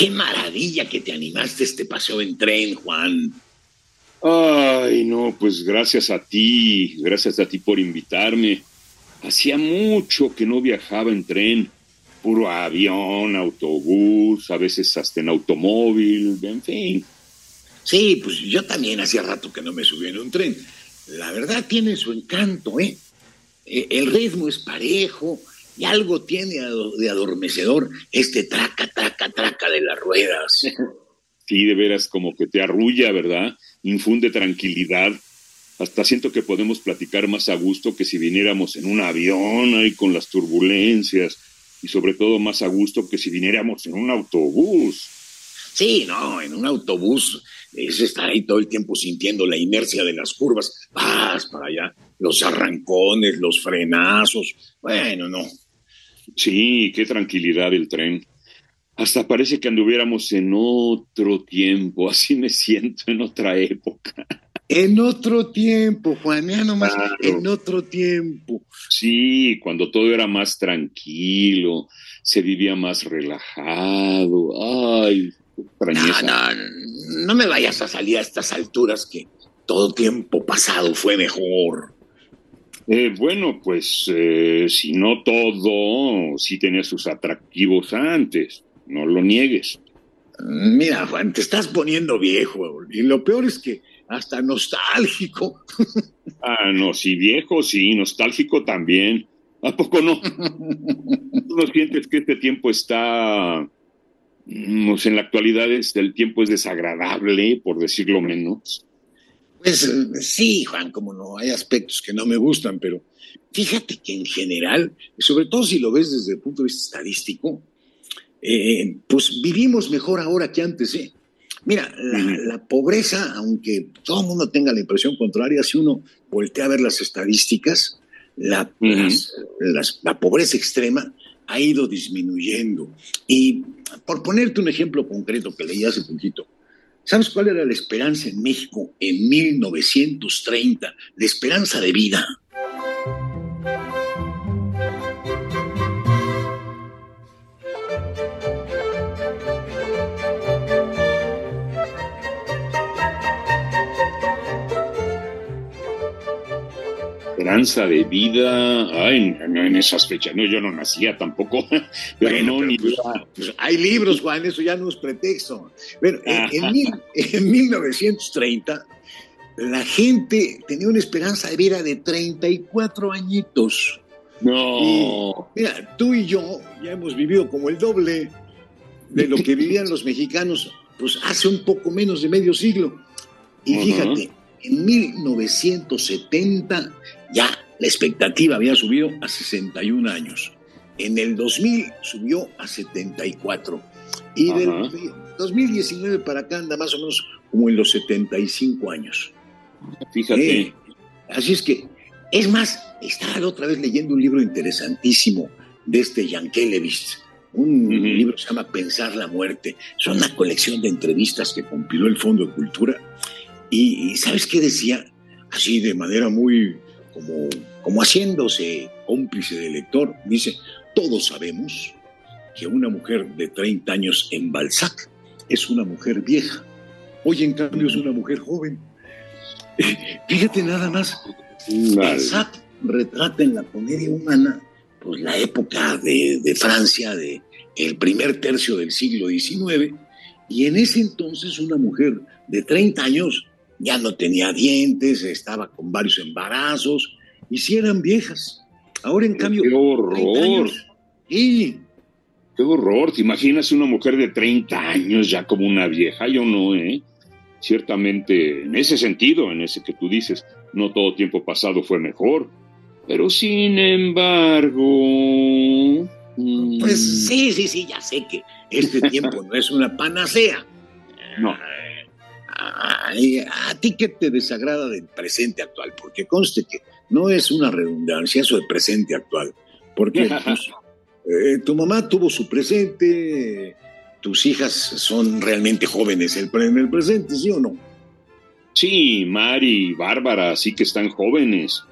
Qué maravilla que te animaste este paseo en tren, Juan. Ay, no, pues gracias a ti, gracias a ti por invitarme. Hacía mucho que no viajaba en tren, puro avión, autobús, a veces hasta en automóvil, en fin. Sí, pues yo también hacía rato que no me subí en un tren. La verdad tiene su encanto, ¿eh? E, el ritmo es parejo, y algo tiene de adormecedor este traca, traca, traca de las ruedas. Sí, de veras como que te arrulla, ¿verdad? Infunde tranquilidad. Hasta siento que podemos platicar más a gusto que si viniéramos en un avión ahí con las turbulencias y sobre todo más a gusto que si viniéramos en un autobús. Sí, no, en un autobús es estar ahí todo el tiempo sintiendo la inercia de las curvas. Vas para allá, los arrancones, los frenazos. Bueno, no, Sí, qué tranquilidad el tren. Hasta parece que anduviéramos en otro tiempo, así me siento en otra época. En otro tiempo, Juan, ya nomás, en otro tiempo. Sí, cuando todo era más tranquilo, se vivía más relajado. Ay, no, no, no me vayas a salir a estas alturas que todo tiempo pasado fue mejor. Eh, bueno, pues eh, si no todo, sí tenía sus atractivos antes, no lo niegues. Mira, Juan, te estás poniendo viejo y lo peor es que hasta nostálgico. ah, no, sí, viejo, sí, nostálgico también. ¿A poco no? ¿Tú no sientes que este tiempo está, sé, en la actualidad este, el tiempo es desagradable, por decirlo menos? Pues sí, Juan, como no, hay aspectos que no me gustan, pero fíjate que en general, sobre todo si lo ves desde el punto de vista estadístico, eh, pues vivimos mejor ahora que antes, ¿eh? Mira, la, pobreza, aunque todo el mundo tenga la impresión contraria, si uno voltea a ver las estadísticas, la, la pobreza extrema ha ido disminuyendo. Y por ponerte un ejemplo concreto que leí hace poquito, ¿Sabes cuál era la esperanza en México en 1930? La esperanza de vida. Esperanza de vida, ay, no, en esas fechas, no, yo no nacía tampoco, pero no, ni pues, pues, hay libros, Juan, eso ya no es pretexto. Bueno, en, 1930 la gente tenía una esperanza de vida de 34 añitos. No. mira, tú y yo ya hemos vivido como el doble de lo que vivían los mexicanos, pues hace un poco menos de medio siglo. Y fíjate, en 1970 ya la expectativa había subido a 61 años. En el 2000 subió a 74. Y del 2019 para acá anda más o menos como en los 75 años. Fíjate. Eh, así es que, es más, estaba otra vez leyendo un libro interesantísimo de este Yankelevich, un libro que se llama Pensar la muerte. Es una colección de entrevistas que compiló el Fondo de Cultura. Y, ¿sabes qué decía? Así de manera muy como, como haciéndose cómplice del lector, dice, todos sabemos que una mujer de 30 años en Balzac es una mujer vieja. Hoy en cambio es una mujer joven. Fíjate nada más, Balzac retrata en la comedia humana pues, la época de, de Francia, de el primer tercio del siglo XIX, y en ese entonces una mujer de 30 años ya no tenía dientes, estaba con varios embarazos, y si eran viejas. Ahora, en cambio. ¡Qué horror! y ¡Qué horror! ¿Te imaginas una mujer de 30 años ya como una vieja? Yo no, ¿eh? Ciertamente, en ese sentido, en ese que tú dices, no todo tiempo pasado fue mejor. Pero sin embargo. Pues sí, sí, sí, ya sé que este tiempo no es una panacea. No. A, a, ti qué te desagrada del presente actual, porque conste que no es una redundancia eso del presente actual, porque pues, eh, tu mamá tuvo su presente, tus hijas son realmente jóvenes en el presente, ¿sí o no? Sí, Mari Bárbara sí que están jóvenes.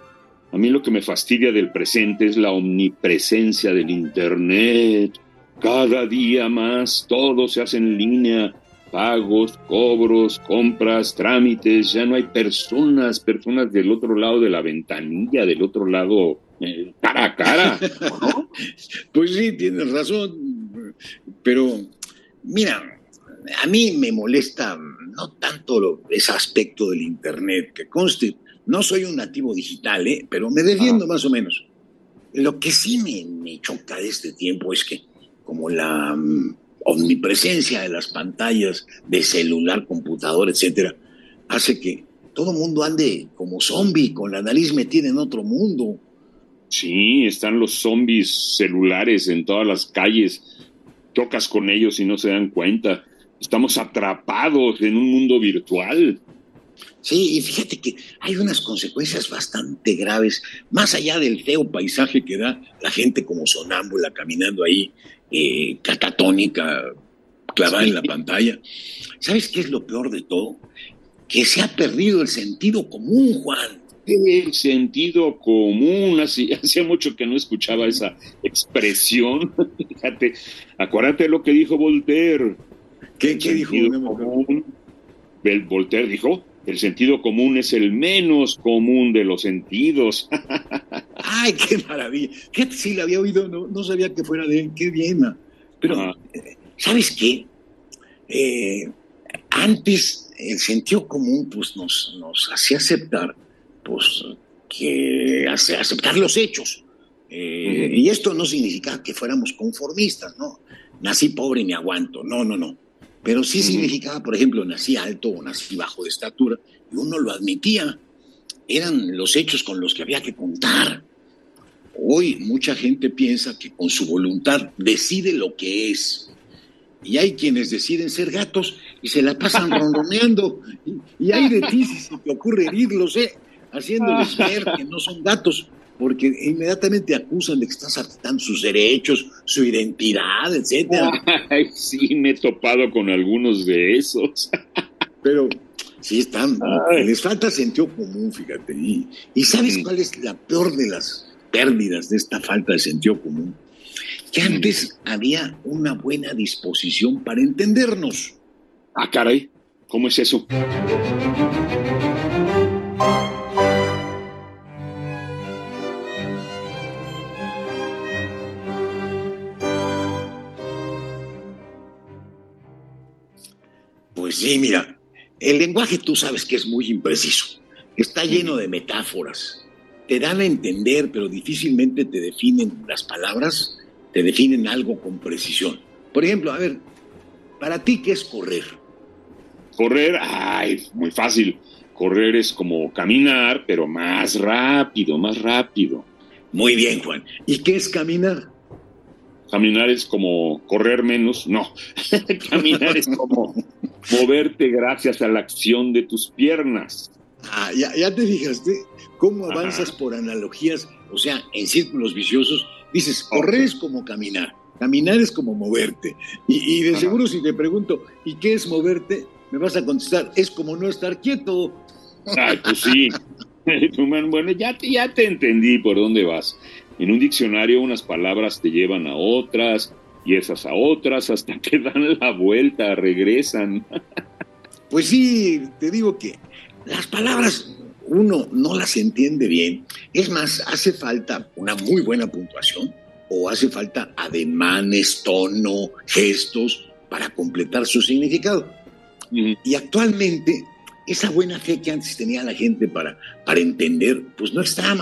A mí lo que me fastidia del presente es la omnipresencia del Internet. Cada día más todo se hace en línea. Pagos, cobros, compras, trámites. Ya no hay personas, personas del otro lado de la ventanilla, del otro lado eh, cara a cara. pues sí, tienes razón. Pero, mira, a mí me molesta no tanto ese aspecto del Internet, que conste no soy un nativo digital, ¿eh? pero me defiendo más o menos. Lo que sí me, choca de este tiempo es que como la omnipresencia de las pantallas de celular, computador, etcétera, hace que todo mundo ande como zombie, con la nariz metida en otro mundo. Sí, están los zombies celulares en todas las calles. Tocas con ellos y no se dan cuenta. Estamos atrapados en un mundo virtual. Sí, y fíjate que hay unas consecuencias bastante graves, más allá del feo paisaje que da la gente como sonámbula caminando ahí, eh, catatónica, clavada en la pantalla. ¿Sabes qué es lo peor de todo? Que se ha perdido el sentido común, Juan. El sentido común, hacía, mucho que no escuchaba esa expresión. Fíjate, acuérdate lo que dijo Voltaire. ¿Qué, dijo? Común. Voltaire dijo, el sentido común es el menos común de los sentidos. ¡Ay, qué maravilla! ¿Qué sí la había oído? No, no sabía que fuera de él. ¡Qué bien! Pero, eh, ¿sabes qué? Eh, antes el sentido común pues, nos, nos hacía aceptar pues, que hace aceptar los hechos. Eh, y esto no significa que fuéramos conformistas, ¿no? Nací pobre y me aguanto. No, no, no. Pero sí significaba, por ejemplo, nací alto o nací bajo de estatura, y uno lo admitía. Eran los hechos con los que había que contar. Hoy mucha gente piensa que con su voluntad decide lo que es. Y hay quienes deciden ser gatos y se la pasan ronroneando. Y, hay de ti si se te ocurre herirlos, ¿eh? haciéndoles ver que no son gatos porque inmediatamente acusan de que estás afectando sus derechos, su identidad, etcétera. sí, me he topado con algunos de esos. Pero sí están, les falta sentido común, fíjate. Y, ¿sabes cuál es la peor de las pérdidas de esta falta de sentido común? Que antes había una buena disposición para entendernos. Ah, caray, ¿cómo es eso? Sí, mira, el lenguaje tú sabes que es muy impreciso, está lleno de metáforas, te dan a entender, pero difícilmente te definen las palabras, te definen algo con precisión. Por ejemplo, a ver, para ti, ¿qué es correr? Correr, ay, muy fácil. Correr es como caminar, pero más rápido, más rápido. Muy bien, Juan. ¿Y qué es caminar? Caminar es como correr menos, no. Caminar es como moverte gracias a la acción de tus piernas. Ah, ya, te fijaste cómo avanzas por analogías, o sea, en círculos viciosos. Dices, correr es como caminar, caminar es como moverte. Y, de seguro si te pregunto, ¿y qué es moverte? Me vas a contestar, es como no estar quieto. Ay, pues sí. bueno, ya ya te entendí por dónde vas. En un diccionario unas palabras te llevan a otras, y esas a otras hasta que dan la vuelta, regresan. Pues sí, te digo que las palabras uno no las entiende bien. Es más, hace falta una muy buena puntuación o hace falta ademanes, tono, gestos para completar su significado. Y actualmente esa buena fe que antes tenía la gente para, para entender, pues no está.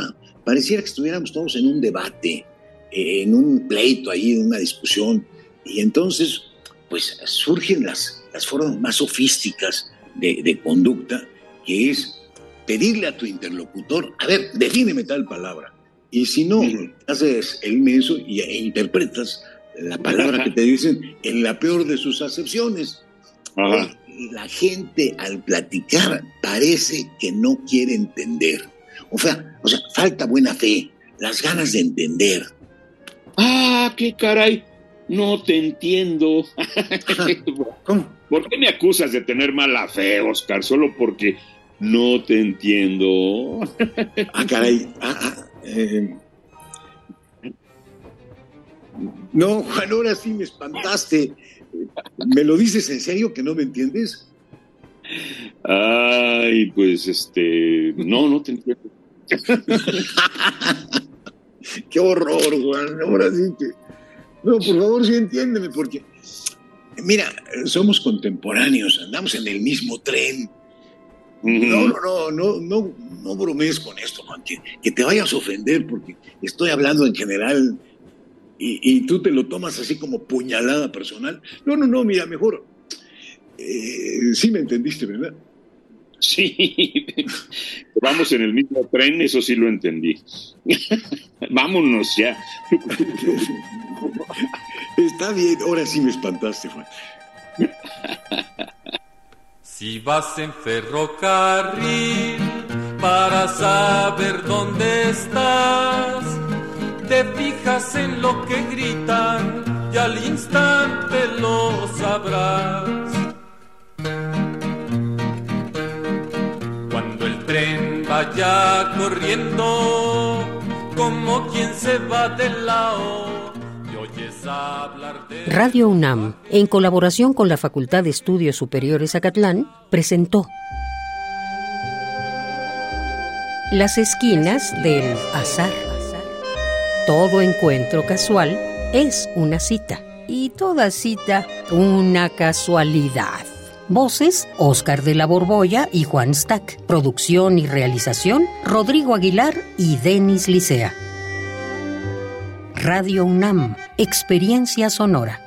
Pareciera que estuviéramos todos en un debate, en un pleito ahí, en una discusión, y entonces, pues surgen las, las formas más sofísticas de, de conducta, que es pedirle a tu interlocutor, a ver, defíneme tal palabra. Y si no, haces el menso y, e interpretas la palabra que te dicen en la peor de sus acepciones. La gente al platicar parece que no quiere entender. O sea, o sea, falta buena fe, las ganas de entender. Ah, qué caray, no te entiendo. ¿Cómo? ¿Por qué me acusas de tener mala fe, Oscar? Solo porque no te entiendo. ah, caray. Ah, ah, eh. No, Juan, ahora sí me espantaste. ¿Me lo dices en serio que no me entiendes? Ay, pues este. No, no te entiendo. Qué horror, Juan. Ahora sí que. No, por favor, sí entiéndeme, porque. Mira, somos contemporáneos, andamos en el mismo tren. No, no, no, no, no, bromees con esto, Juan, que, te vayas a ofender, porque estoy hablando en general y, tú te lo tomas así como puñalada personal. No, no, no, mira, mejor. Eh, sí me entendiste, ¿verdad? Sí, vamos en el mismo tren, eso sí lo entendí. Vámonos ya. Está bien, ahora sí me espantaste, Juan. Si vas en ferrocarril para saber dónde estás, te fijas en lo que gritan y al instante lo sabrás. Corriendo, como quien se va de lado Radio UNAM, en colaboración con la Facultad de Estudios Superiores Acatlán, presentó Las esquinas del azar. Todo encuentro casual es una cita y toda cita una casualidad. Voces, Oscar de la Borbolla y Juan Stack. Producción y realización, Rodrigo Aguilar y Denis Licea. Radio UNAM, Experiencia Sonora.